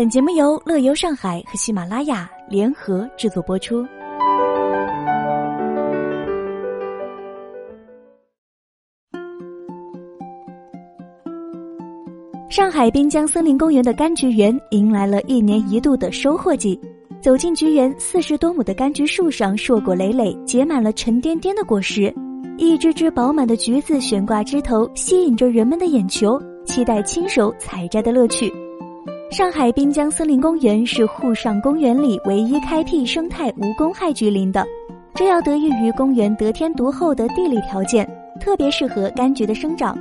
本节目由乐游上海和喜马拉雅联合制作播出。上海滨江森林公园的柑橘园迎来了一年一度的收获季。走进橘园，四十多亩的柑橘树上硕果累累，结满了沉甸甸的果实，一只只饱满的橘子悬挂枝头，吸引着人们的眼球，期待亲手采摘的乐趣。上海滨江森林公园是沪上公园里唯一开辟生态无公害橘林的，这要得益于公园得天独厚的地理条件，特别适合柑橘的生长。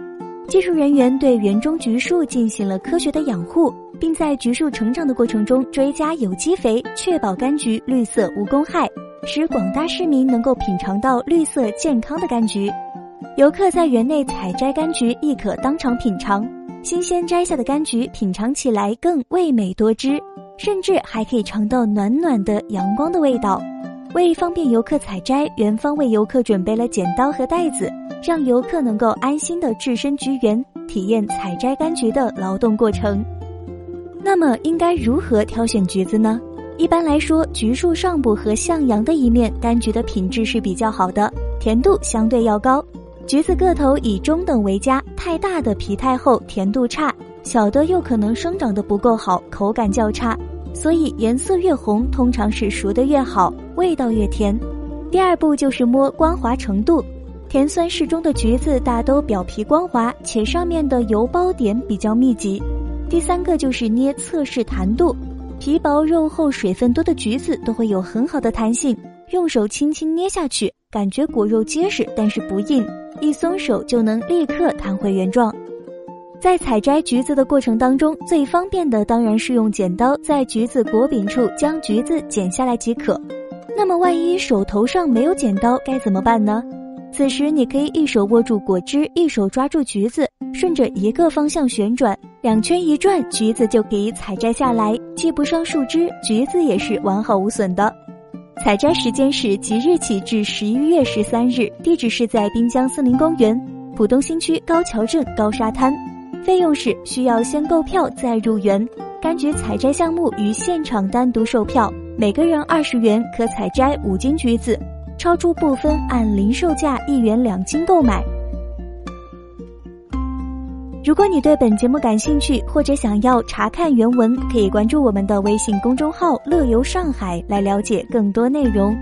技术人员对园中橘树进行了科学的养护。并在橘树成长的过程中追加有机肥，确保柑橘绿色无公害，使广大市民能够品尝到绿色健康的柑橘。游客在园内采摘柑橘亦可当场品尝，新鲜摘下的柑橘品尝起来更味美多汁，甚至还可以尝到暖暖的阳光的味道。为方便游客采摘，园方为游客准备了剪刀和袋子，让游客能够安心的置身橘园，体验采摘柑橘的劳动过程。那么应该如何挑选橘子呢？一般来说，橘树上部和向阳的一面柑橘的品质是比较好的，甜度相对要高。橘子个头以中等为佳，太大的皮太厚，甜度差；小的又可能生长得不够好，口感较差。所以颜色越红，通常是熟的越好，味道越甜。第二步就是摸光滑程度，甜酸适中的橘子大都表皮光滑，且上面的油包点比较密集。第三个就是捏测试弹度，皮薄肉厚、水分多的橘子都会有很好的弹性，用手轻轻捏下去，感觉果肉结实，但是不硬，一松手就能立刻弹回原状。在采摘橘子的过程当中，最方便的当然是用剪刀在橘子果柄处将橘子剪下来即可。那么万一手头上没有剪刀该怎么办呢？此时你可以一手握住果汁，一手抓住橘子，顺着一个方向旋转。两圈一转，橘子就可以采摘下来，既不伤树枝，橘子也是完好无损的。采摘时间是即日起至十一月十三日，地址是在滨江森林公园浦东新区高桥镇高沙滩。费用是需要先购票再入园。柑橘采摘项目与现场单独售票，每个人二十元可采摘五斤橘子，超出部分按零售价一元两斤购买。如果你对本节目感兴趣，或者想要查看原文，可以关注我们的微信公众号“乐游上海”来了解更多内容。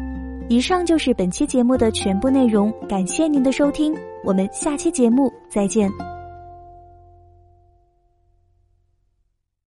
以上就是本期节目的全部内容，感谢您的收听，我们下期节目再见。